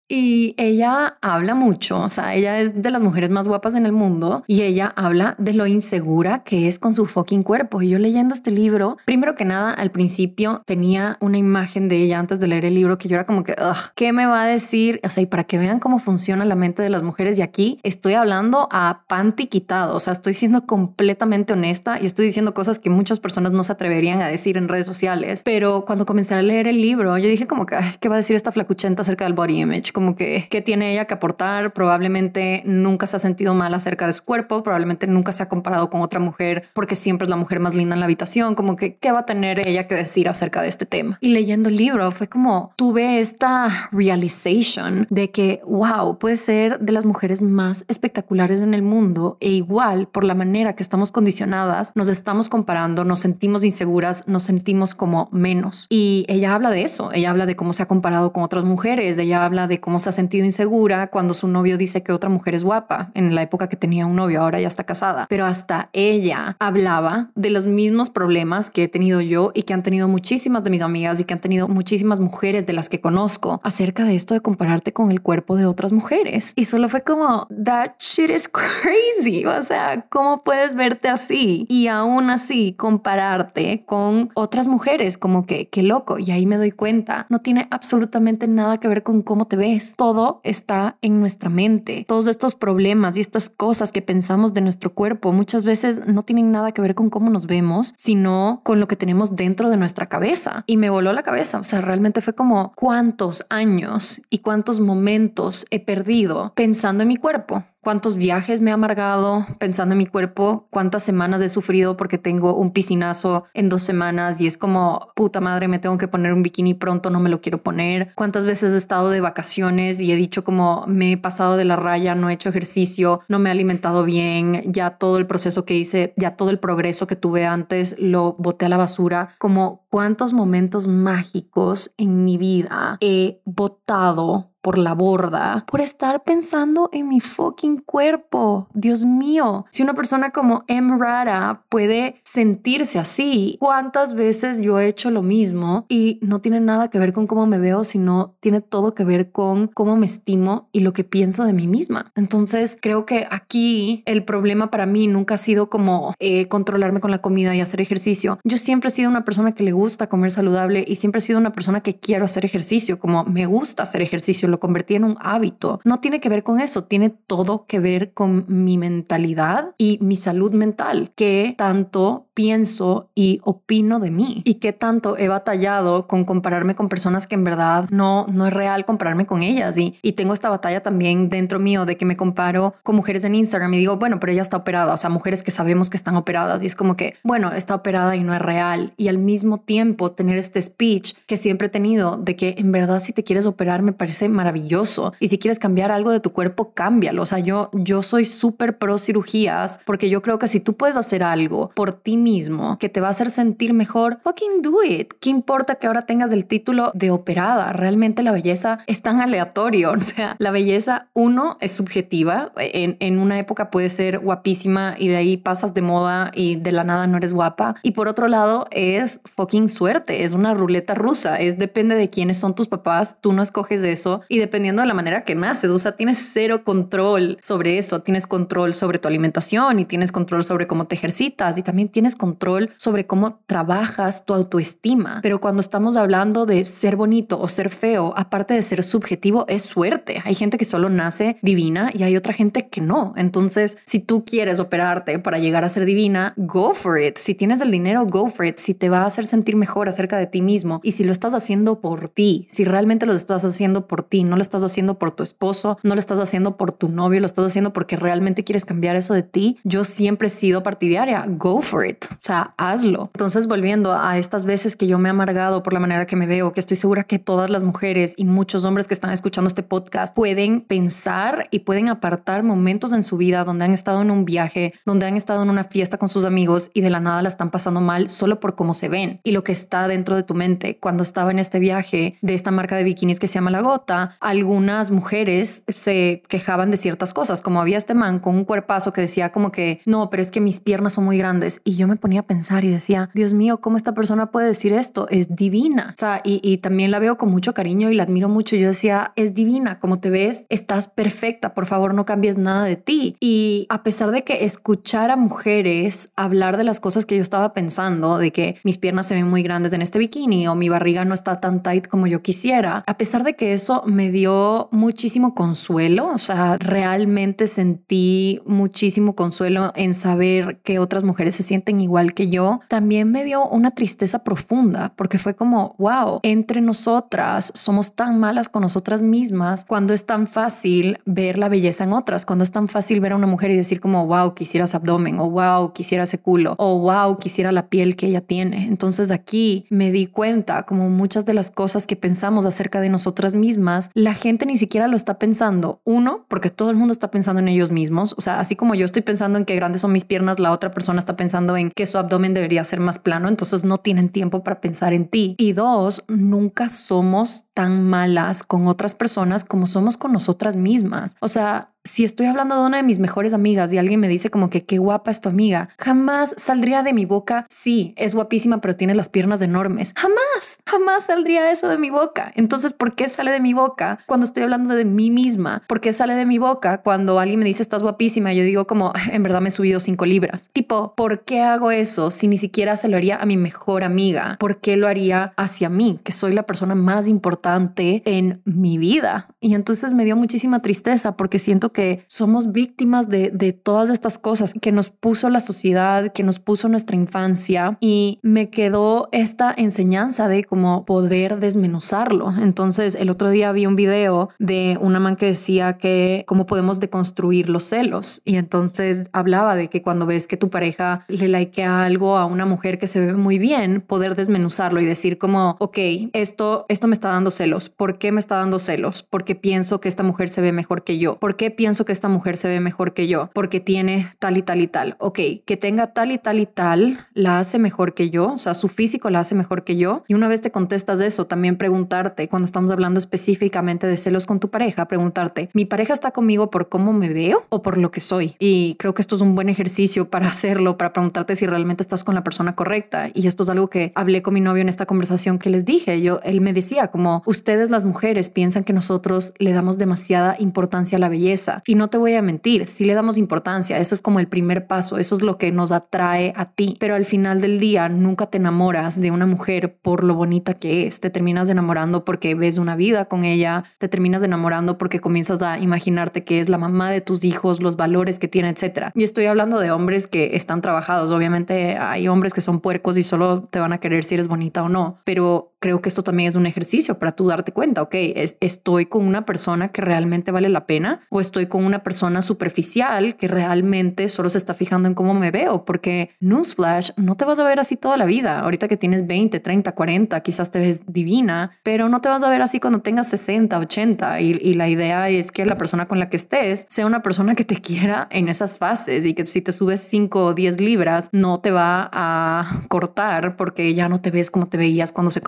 Y ella habla mucho, o sea, ella es de las mujeres más guapas en el mundo y ella habla de lo insegura que es con su fucking cuerpo. Y yo leyendo este libro, primero que nada, al principio tenía una imagen de ella antes de leer el libro que yo era como que, ¿qué me va a decir? O sea, y para que vean cómo funciona la mente de las mujeres y aquí estoy hablando a panty quitado, o sea, estoy siendo completamente honesta y estoy diciendo cosas que muchas personas no se atreverían a decir en redes sociales. Pero cuando comencé a leer el libro, yo dije como que, ¿qué va a decir esta flacuchenta acerca del body image? Como que, ¿qué tiene ella que aportar? Probablemente nunca se ha sentido mal acerca de su cuerpo, probablemente nunca se ha comparado con otra mujer porque siempre es la mujer más linda en la habitación, como que, ¿qué va a tener ella que decir acerca de este tema? Y leyendo el libro fue como, tuve esta realization de que, wow, puede ser de las mujeres más espectaculares en el mundo e igual por la manera que estamos condicionadas, nos estamos comparando, nos sentimos inseguras, nos sentimos como menos. Y ella habla de eso, ella habla de cómo se ha comparado con otras mujeres, ella habla de cómo se ha sentido insegura cuando su novio dice que otra mujer es guapa en la época que tenía un novio, ahora ya está casada. Pero hasta ella hablaba de los mismos problemas que he tenido yo y que han tenido muchísimas de mis amigas y que han tenido muchísimas mujeres de las que conozco acerca de esto de compararte con el cuerpo de otras mujeres. Y solo fue como, that shit is *laughs* crazy. O sea, ¿cómo puedes verte así? Y aún así compararte con otras mujeres, como que, qué loco. Y ahí me doy cuenta, no tiene absolutamente nada que ver con cómo te ves. Todo está en nuestra mente. Todos estos problemas y estas cosas que pensamos de nuestro cuerpo muchas veces no tienen nada que ver con cómo nos vemos, sino con lo que tenemos dentro de nuestra cabeza. Y me voló la cabeza. O sea, realmente fue como cuántos años y cuántos momentos he perdido pensando en mi cuerpo cuántos viajes me he amargado pensando en mi cuerpo, cuántas semanas he sufrido porque tengo un piscinazo en dos semanas y es como, puta madre, me tengo que poner un bikini pronto, no me lo quiero poner. Cuántas veces he estado de vacaciones y he dicho como me he pasado de la raya, no he hecho ejercicio, no me he alimentado bien, ya todo el proceso que hice, ya todo el progreso que tuve antes lo boté a la basura. Como cuántos momentos mágicos en mi vida he botado por la borda por estar pensando en mi fucking cuerpo. Dios mío, si una persona como M. Rara puede sentirse así, ¿cuántas veces yo he hecho lo mismo y no tiene nada que ver con cómo me veo, sino tiene todo que ver con cómo me estimo y lo que pienso de mí misma? Entonces creo que aquí el problema para mí nunca ha sido como eh, controlarme con la comida y hacer ejercicio. Yo siempre he sido una persona que le gusta comer saludable y siempre he sido una persona que quiero hacer ejercicio, como me gusta hacer ejercicio, convertí en un hábito. No tiene que ver con eso, tiene todo que ver con mi mentalidad y mi salud mental, que tanto pienso y opino de mí y que tanto he batallado con compararme con personas que en verdad no, no es real compararme con ellas. Y, y tengo esta batalla también dentro mío de que me comparo con mujeres en Instagram y digo, bueno, pero ella está operada, o sea, mujeres que sabemos que están operadas y es como que, bueno, está operada y no es real. Y al mismo tiempo tener este speech que siempre he tenido de que en verdad si te quieres operar me parece maravilloso maravilloso. Y si quieres cambiar algo de tu cuerpo, cámbialo. O sea, yo, yo soy súper pro cirugías porque yo creo que si tú puedes hacer algo por ti mismo que te va a hacer sentir mejor, fucking do it. ¿Qué importa que ahora tengas el título de operada? Realmente la belleza es tan aleatorio. *laughs* O sea, la belleza, uno, es subjetiva. En, en una época puede ser guapísima y de ahí pasas de moda y de la nada no eres guapa. Y por otro lado, es fucking suerte. Es una ruleta rusa. Es depende de quiénes son tus papás. Tú no escoges eso. Y dependiendo de la manera que naces. O sea, tienes cero control sobre eso. Tienes control sobre tu alimentación y tienes control sobre cómo te ejercitas y también tienes control sobre cómo trabajas tu autoestima. Pero cuando estamos hablando de ser bonito o ser feo, aparte de ser subjetivo, es suerte. Hay gente que solo nace divina y hay otra gente que no. Entonces, si tú quieres operarte para llegar a ser divina, go for it. Si tienes el dinero, go for it. Si te va a hacer sentir mejor acerca de ti mismo y si lo estás haciendo por ti, si realmente lo estás haciendo por ti, no lo estás haciendo por tu esposo, no lo estás haciendo por tu novio, lo estás haciendo porque realmente quieres cambiar eso de ti, yo siempre he sido partidaria, go for it, o sea, hazlo. Entonces, volviendo a estas veces que yo me he amargado por la manera que me veo, que estoy segura que todas las mujeres y muchos hombres que están escuchando este podcast pueden pensar y pueden apartar momentos en su vida donde han estado en un viaje, donde han estado en una fiesta con sus amigos y de la nada la están pasando mal solo por cómo se ven y lo que está dentro de tu mente. Cuando estaba en este viaje de esta marca de bikinis que se llama La Gota, algunas mujeres se quejaban de ciertas cosas, como había este man con un cuerpazo que decía como que no, pero es que mis piernas son muy grandes. Y yo me ponía a pensar y decía, Dios mío, ¿cómo esta persona puede decir esto? Es divina. O sea, y, y también la veo con mucho cariño y la admiro mucho. Yo decía, es divina, como te ves, estás perfecta, por favor no cambies nada de ti. Y a pesar de que escuchar a mujeres hablar de las cosas que yo estaba pensando, de que mis piernas se ven muy grandes en este bikini o mi barriga no está tan tight como yo quisiera, a pesar de que eso me dio muchísimo consuelo, o sea, realmente sentí muchísimo consuelo en saber que otras mujeres se sienten igual que yo. También me dio una tristeza profunda porque fue como, wow, entre nosotras somos tan malas con nosotras mismas cuando es tan fácil ver la belleza en otras, cuando es tan fácil ver a una mujer y decir como, wow, quisieras abdomen o wow, quisiera ese culo o wow, quisiera la piel que ella tiene. Entonces aquí me di cuenta como muchas de las cosas que pensamos acerca de nosotras mismas, la gente ni siquiera lo está pensando. Uno, porque todo el mundo está pensando en ellos mismos. O sea, así como yo estoy pensando en qué grandes son mis piernas, la otra persona está pensando en que su abdomen debería ser más plano. Entonces no tienen tiempo para pensar en ti. Y dos, nunca somos tan malas con otras personas como somos con nosotras mismas. O sea, si estoy hablando de una de mis mejores amigas y alguien me dice como que qué guapa es tu amiga, jamás saldría de mi boca, sí, es guapísima, pero tiene las piernas enormes. Jamás, jamás saldría eso de mi boca. Entonces, ¿por qué sale de mi boca cuando estoy hablando de mí misma? ¿Por qué sale de mi boca cuando alguien me dice estás guapísima? Yo digo como, *laughs* en verdad me he subido cinco libras. Tipo, ¿por qué hago eso si ni siquiera se lo haría a mi mejor amiga? ¿Por qué lo haría hacia mí, que soy la persona más importante en mi vida? Y entonces me dio muchísima tristeza porque siento que somos víctimas de, de todas estas cosas que nos puso la sociedad, que nos puso nuestra infancia y me quedó esta enseñanza de cómo poder desmenuzarlo. Entonces el otro día vi un video de una man que decía que cómo podemos deconstruir los celos y entonces hablaba de que cuando ves que tu pareja le likea algo a una mujer que se ve muy bien, poder desmenuzarlo y decir como, ok, esto, esto me está dando celos. ¿Por qué me está dando celos? Porque pienso que esta mujer se ve mejor que yo. ¿Por qué pienso que esta mujer se ve mejor que yo porque tiene tal y tal y tal. Ok, que tenga tal y tal y tal la hace mejor que yo, o sea, su físico la hace mejor que yo. Y una vez te contestas eso, también preguntarte, cuando estamos hablando específicamente de celos con tu pareja, preguntarte, ¿mi pareja está conmigo por cómo me veo o por lo que soy? Y creo que esto es un buen ejercicio para *laughs* hacerlo, para preguntarte si realmente estás con la persona correcta. Y esto es algo que hablé con mi novio en esta conversación que les dije. Yo, él me decía como, ustedes las mujeres piensan que nosotros le damos demasiada importancia a la belleza. Y no te voy a mentir, si le damos importancia, ese es como el primer paso, eso es lo que nos atrae a ti, pero al final del día nunca te enamoras de una mujer por lo bonita que es, te terminas enamorando porque ves una vida con ella, te terminas enamorando porque comienzas a imaginarte que es la mamá de tus hijos, los valores que tiene, etcétera. Y estoy hablando de hombres que están trabajados, obviamente hay hombres que son puercos y solo te van a querer si eres bonita o no, pero creo que esto también es un ejercicio para tú darte cuenta, ok, estoy con una persona que realmente vale la pena o estoy con una persona superficial que realmente solo se está fijando en cómo me veo, porque newsflash, no te vas a ver así toda la vida. Ahorita que tienes 20, 30, 40, quizás te ves divina, pero no te vas a ver así cuando tengas 60, 80. Y, y la idea es que la persona con la que estés sea una persona que te quiera en esas fases y que si te subes 5 o 10 libras no te va a cortar porque ya no te ves como te veías cuando se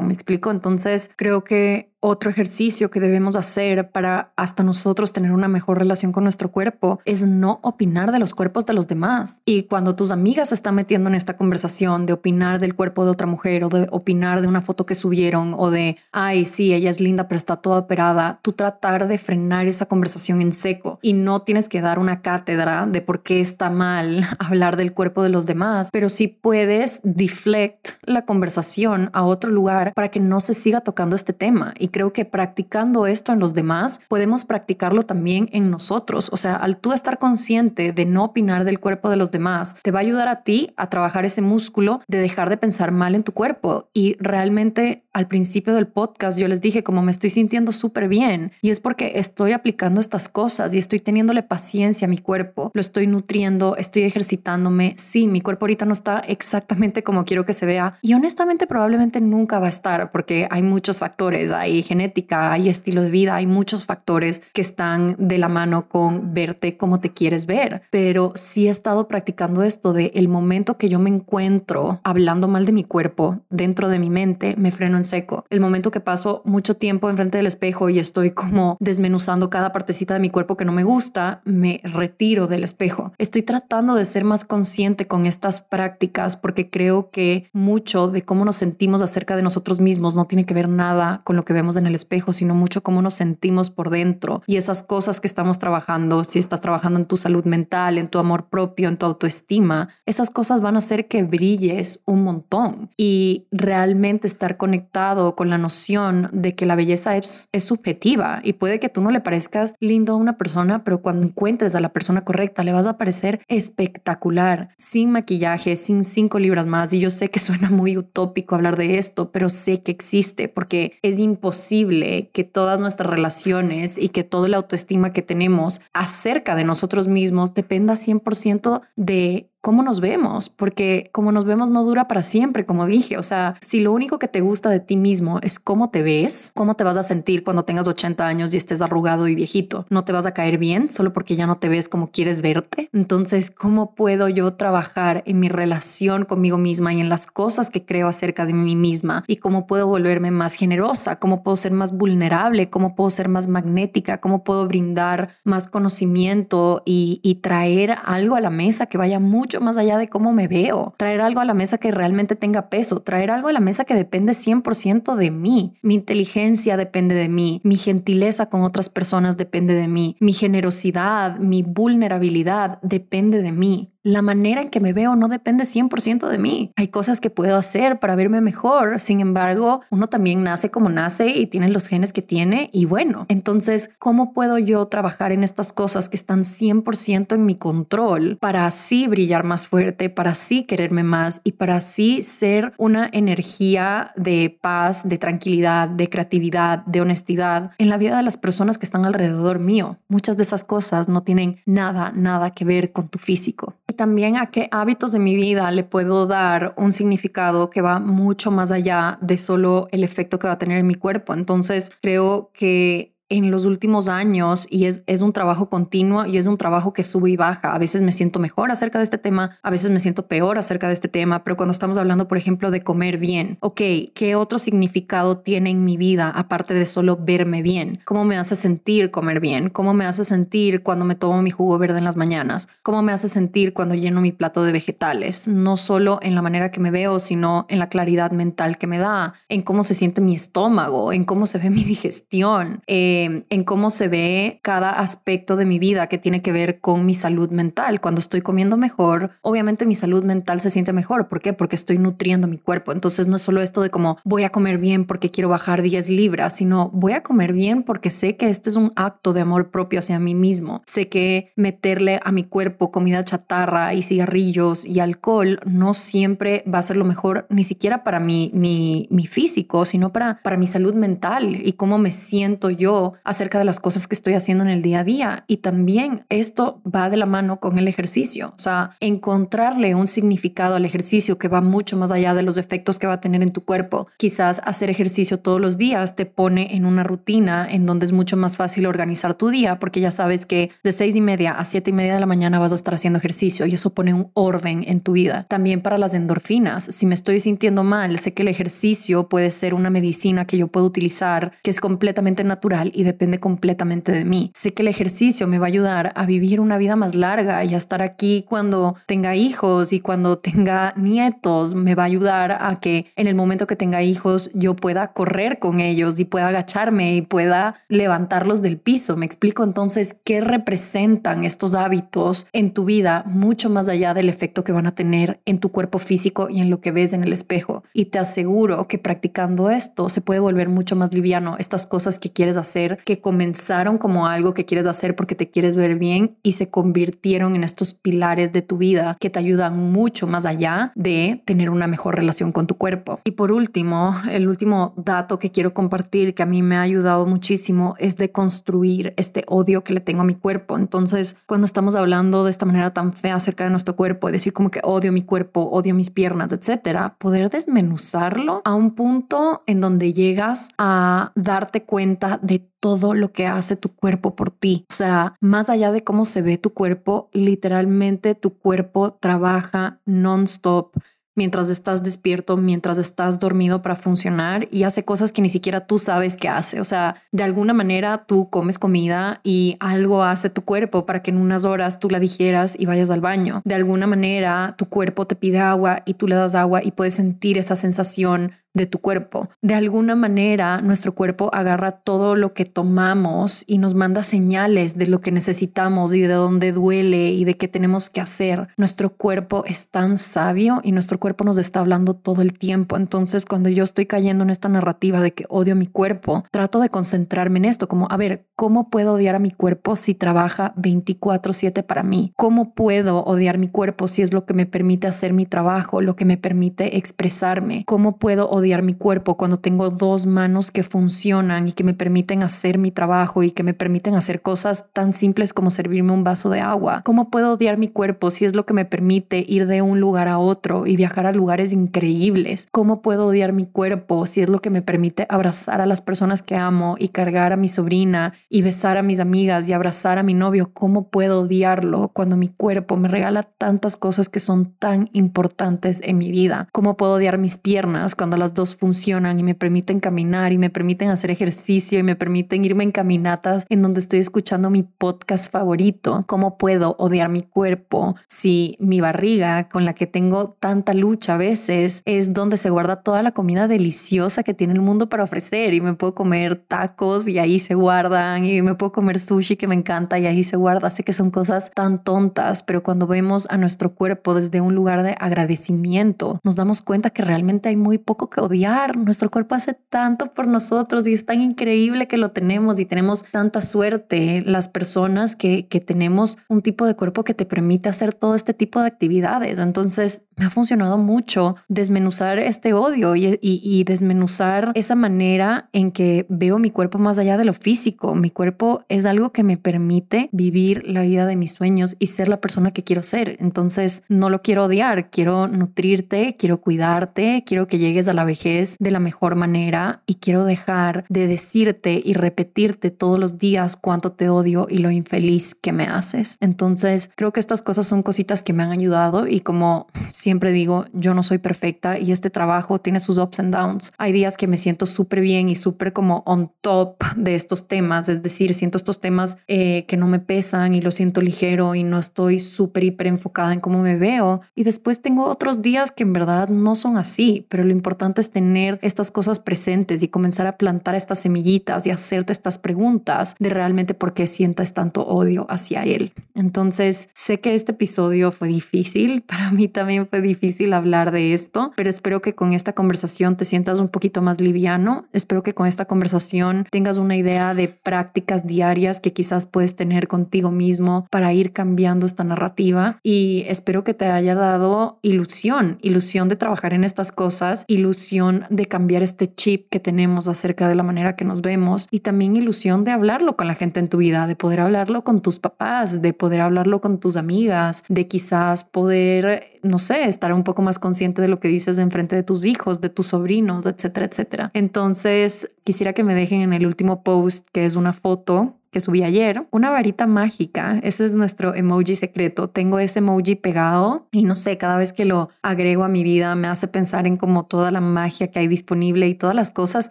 Me explico. Entonces creo que otro ejercicio que debemos hacer para hasta nosotros tener una mejor relación con nuestro cuerpo es no opinar de los cuerpos de los demás. Y cuando tus amigas están metiendo en esta conversación de opinar del cuerpo de otra mujer o de opinar de una foto que subieron o de, ay, sí, ella es linda pero está toda operada, tú tratar de frenar esa conversación en seco y no tienes que dar una cátedra de por qué está mal *laughs* hablar del cuerpo de los demás, pero sí puedes deflect la conversación a otro lugar para que no se siga tocando este tema y creo que practicando esto en los demás, podemos practicarlo también en nosotros. O sea, al tú estar consciente de no opinar del cuerpo de los demás, te va a ayudar a ti a trabajar ese músculo de dejar de pensar mal en tu cuerpo. Y realmente al principio del podcast yo les dije como me estoy sintiendo súper bien y es porque estoy aplicando estas cosas y estoy teniéndole paciencia a mi cuerpo, lo estoy nutriendo, estoy ejercitándome. Sí, mi cuerpo ahorita no está exactamente como quiero que se vea y honestamente probablemente nunca va a estar porque hay muchos factores, hay genética, hay estilo de vida, hay muchos factores que están de la mano con verte como te quieres ver. Pero sí he estado practicando esto de el momento que yo me encuentro hablando mal de mi cuerpo dentro de mi mente, me freno seco. El momento que paso mucho tiempo enfrente del espejo y estoy como desmenuzando cada partecita de mi cuerpo que no me gusta, me retiro del espejo. Estoy tratando de ser más consciente con estas prácticas porque creo que mucho de cómo nos sentimos acerca de nosotros mismos no tiene que ver nada con lo que vemos en el espejo, sino mucho cómo nos sentimos por dentro y esas cosas que estamos trabajando, si estás trabajando en tu salud mental, en tu amor propio, en tu autoestima, esas cosas van a hacer que brilles un montón y realmente estar conectado con la noción de que la belleza es, es subjetiva y puede que tú no le parezcas lindo a una persona, pero cuando encuentres a la persona correcta le vas a parecer espectacular, sin maquillaje, sin cinco libras más. Y yo sé que *laughs* suena muy utópico hablar de esto, pero sé que existe porque es imposible que todas nuestras relaciones y que todo la autoestima que tenemos acerca de nosotros mismos dependa 100% de cómo nos vemos, porque como nos vemos no dura para siempre, como dije. O sea, si lo único que te gusta de ti mismo es cómo te ves, cómo te vas a sentir cuando tengas 80 años y estés arrugado y viejito, no te vas a caer bien solo porque ya no te ves como quieres verte. Entonces, ¿cómo puedo yo trabajar en mi relación conmigo misma y en las cosas que creo acerca de mí misma? Y cómo puedo volverme más generosa, cómo puedo ser más vulnerable, cómo puedo ser más magnética, cómo puedo brindar más conocimiento y, y traer algo a la mesa que vaya mucho más allá de cómo me veo, traer algo a la mesa que realmente tenga peso, traer algo a la mesa que depende 100% de mí. Mi inteligencia depende de mí, mi gentileza con otras personas depende de mí, mi generosidad, mi vulnerabilidad depende de mí la manera en que me veo no depende 100% de mí. Hay cosas que puedo hacer para verme mejor. Sin embargo, uno también nace como nace y tiene los genes que tiene. Y bueno, entonces, ¿cómo puedo yo trabajar en estas cosas que están 100% en mi control para así brillar más fuerte, para así quererme más y para así ser una energía de paz, de tranquilidad, de creatividad, de honestidad en la vida de las personas que están alrededor mío? Muchas de esas cosas no tienen nada, nada que ver con tu físico también a qué hábitos de mi vida le puedo dar un significado que va mucho más allá de solo el efecto que va a tener en mi cuerpo. Entonces creo que en los últimos años y es, un trabajo continuo y es un trabajo que sube y baja. A veces me siento mejor acerca de este tema, a veces me siento peor acerca de este tema, pero cuando estamos hablando, por ejemplo, de comer bien, ok, ¿qué otro significado tiene en mi vida aparte de solo verme bien? ¿Cómo me hace sentir comer bien? ¿Cómo me hace sentir cuando me tomo mi jugo verde en las mañanas? ¿Cómo me hace sentir cuando lleno mi plato de vegetales? No solo en la manera que me veo, sino en la claridad mental que me da, en cómo se siente mi estómago, en cómo se ve mi *laughs* digestión. Eh, en cómo se ve cada aspecto de mi vida que tiene que ver con mi salud mental. Cuando estoy comiendo mejor, obviamente mi salud mental se siente mejor. ¿Por qué? Porque estoy nutriendo mi cuerpo. Entonces no es solo esto de como voy a comer bien porque quiero bajar 10 libras, sino voy a comer bien porque sé que este es un acto de amor propio hacia mí mismo. Sé que meterle a mi cuerpo comida chatarra y cigarrillos y alcohol no siempre va a ser lo mejor, ni siquiera para mi, mi, mi físico, sino para, para mi salud mental y cómo me siento yo acerca de las cosas que estoy haciendo en el día a día. Y también esto va de la mano con el ejercicio, o sea, encontrarle un significado al ejercicio que va mucho más allá de los efectos que va a tener en tu cuerpo. Quizás hacer ejercicio todos los días te pone en una rutina en donde es mucho más fácil organizar tu día porque ya sabes que de seis y media a siete y media de la mañana vas a estar haciendo ejercicio y eso pone un orden en tu vida. También para las endorfinas, si me estoy sintiendo mal, sé que el ejercicio puede ser una medicina que yo puedo utilizar que es completamente natural depende completamente de mí. Sé que el ejercicio me va a ayudar a vivir una vida más larga y a estar aquí cuando tenga hijos y cuando tenga nietos. Me va a ayudar a que en el momento que tenga hijos yo pueda correr con ellos y pueda agacharme y pueda levantarlos del piso. Me explico entonces qué representan estos hábitos en tu vida mucho más allá del efecto que van a tener en tu cuerpo físico y en lo que ves en el espejo. Y te aseguro que practicando esto se puede volver mucho más liviano estas cosas que quieres hacer que comenzaron como algo que quieres hacer porque te quieres ver bien y se convirtieron en estos pilares de tu vida que te ayudan mucho más allá de tener una mejor relación con tu cuerpo. Y por último, el último dato que quiero compartir que a mí me ha ayudado muchísimo es de construir este odio que le tengo a mi cuerpo. Entonces, cuando estamos hablando de esta manera tan fea acerca de nuestro cuerpo, decir como que odio mi cuerpo, odio mis piernas, etcétera, poder desmenuzarlo a un punto en donde llegas a darte cuenta de todo lo que hace tu cuerpo por ti. O sea, más allá de cómo se ve tu cuerpo, literalmente tu cuerpo trabaja non-stop mientras estás despierto, mientras estás dormido para funcionar y hace cosas que ni siquiera tú sabes que hace. O sea, de alguna manera tú comes comida y algo hace tu cuerpo para que en unas horas tú la digieras y vayas al baño. De alguna manera tu cuerpo te pide agua y tú le das agua y puedes sentir esa sensación de tu cuerpo. De alguna manera, nuestro cuerpo agarra todo lo que tomamos y nos manda señales de lo que necesitamos y de dónde duele y de qué tenemos que hacer. Nuestro cuerpo es tan sabio y nuestro cuerpo nos está hablando todo el tiempo. Entonces, cuando yo estoy cayendo en esta narrativa de que odio mi cuerpo, trato de concentrarme en esto, como, a ver, ¿cómo puedo odiar a mi cuerpo si trabaja 24/7 para mí? ¿Cómo puedo odiar mi cuerpo si es lo que me permite hacer mi trabajo, lo que me permite expresarme? ¿Cómo puedo odiar mi cuerpo cuando tengo dos manos que funcionan y que me permiten hacer mi trabajo y que me permiten hacer cosas tan simples como servirme un vaso de agua? ¿Cómo puedo odiar mi cuerpo si es lo que me permite ir de un lugar a otro y viajar a lugares increíbles? ¿Cómo puedo odiar mi cuerpo si es lo que me permite abrazar a las personas que amo y cargar a mi sobrina y besar a mis amigas y abrazar a mi novio? ¿Cómo puedo odiarlo cuando mi cuerpo me regala tantas cosas que son tan importantes en mi vida? ¿Cómo puedo odiar mis piernas cuando las dos funcionan y me permiten caminar y me permiten hacer ejercicio y me permiten irme en caminatas en donde estoy escuchando mi podcast favorito? ¿Cómo puedo odiar mi cuerpo si mi barriga con la que tengo tanta lucha a veces es donde se guarda toda la comida deliciosa que tiene el mundo para ofrecer y me puedo comer tacos y ahí se guardan y me puedo comer sushi que me encanta y ahí se guarda. Sé que son cosas tan tontas, pero cuando vemos a nuestro cuerpo desde un lugar de agradecimiento, nos damos cuenta que realmente hay muy poco que odiar. Nuestro cuerpo hace tanto por nosotros y es tan increíble que lo tenemos y tenemos tanta suerte las personas que, que tenemos un tipo de cuerpo que te permite hacer todo este tipo de actividades. Entonces me ha funcionado mucho desmenuzar este odio y, y, desmenuzar esa manera en que veo mi cuerpo más allá de lo físico. Mi cuerpo es algo que me permite vivir la vida de mis sueños y ser la persona que quiero ser. Entonces no lo quiero odiar, quiero nutrirte, quiero cuidarte, quiero que llegues a la vejez de la mejor manera y quiero dejar de decirte y repetirte todos los días cuánto te odio y lo infeliz que me haces. Entonces creo que estas cosas son cositas que me han ayudado y como siempre digo, yo no soy perfecta y este trabajo tiene sus ups and downs. Hay días que me siento súper bien y súper como on top de estos temas, es decir, siento estos temas eh, que no me pesan y lo siento ligero y no estoy súper hiper enfocada en cómo me veo. Y después tengo otros días que en verdad no son así, pero lo importante es tener estas cosas presentes y comenzar a plantar estas semillitas y hacerte estas preguntas de realmente por qué sientas tanto odio hacia él. Entonces, sé que este episodio fue difícil, *laughs* para mí también fue difícil hablar de esto, pero espero que con esta conversación te sientas un poquito más liviano. Espero que con esta conversación tengas una idea de prácticas diarias que quizás puedes tener contigo mismo para ir cambiando esta narrativa y espero que te haya dado ilusión, ilusión de trabajar en estas cosas, ilusión de cambiar este chip que tenemos acerca de la manera que nos vemos y también ilusión de hablarlo con la gente en tu vida, de poder hablarlo con tus papás, de poder hablarlo con tus amigas, de quizás poder, no sé, estar un poco más consciente de lo que dices en frente de tus hijos, de tus sobrinos, etcétera, etcétera. Entonces, quisiera que me dejen en el último post, que es una foto que subí ayer, una varita mágica. Ese es nuestro emoji secreto. Tengo ese emoji pegado y no sé, cada vez que lo agrego a mi vida me hace pensar en como toda la magia que hay disponible y todas las cosas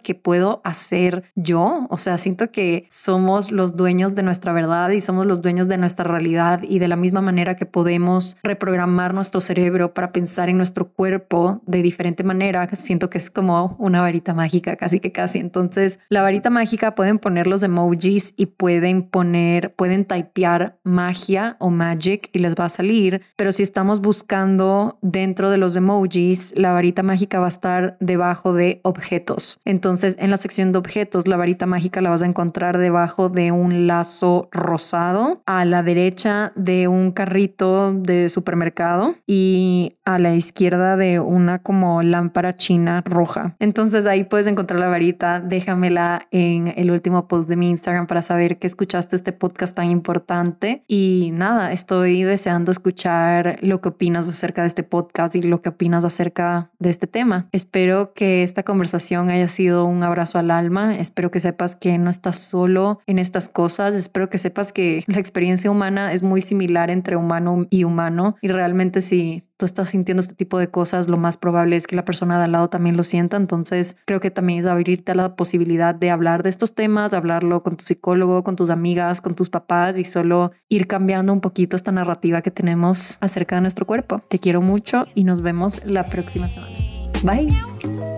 que puedo hacer yo. O sea, siento que somos los dueños de nuestra verdad y somos los dueños de nuestra realidad y de la misma manera que podemos reprogramar nuestro cerebro para pensar en nuestro cuerpo de diferente manera, siento que es como una varita mágica, casi que casi. Entonces, la varita mágica pueden poner los emojis y pueden pueden poner, pueden typear magia o magic y les va a salir, pero si estamos buscando dentro de los emojis, la varita mágica va a estar debajo de objetos. Entonces, en la sección de objetos, la varita mágica la vas a encontrar debajo de un lazo rosado, a la derecha de un carrito de supermercado y a la izquierda de una como lámpara china roja. Entonces, ahí puedes encontrar la varita. Déjamela en el último post de mi Instagram para saber que escuchaste este podcast tan importante. Y nada, estoy deseando escuchar lo que opinas acerca de este podcast y lo que opinas acerca de este tema. Espero que esta conversación haya sido un abrazo al alma. Espero que sepas que no estás solo en estas cosas. Espero que sepas que la experiencia humana es muy similar entre humano y humano. Y realmente si tú estás sintiendo este tipo de cosas, lo más probable es que la persona de al lado también lo sienta. Entonces creo que también es abrirte a la posibilidad de hablar de estos temas, de hablarlo con tu psicólogo, con tus amigas, con tus papás y solo ir cambiando un poquito esta narrativa que tenemos acerca de nuestro cuerpo. Te quiero mucho y nos vemos la próxima semana. Bye.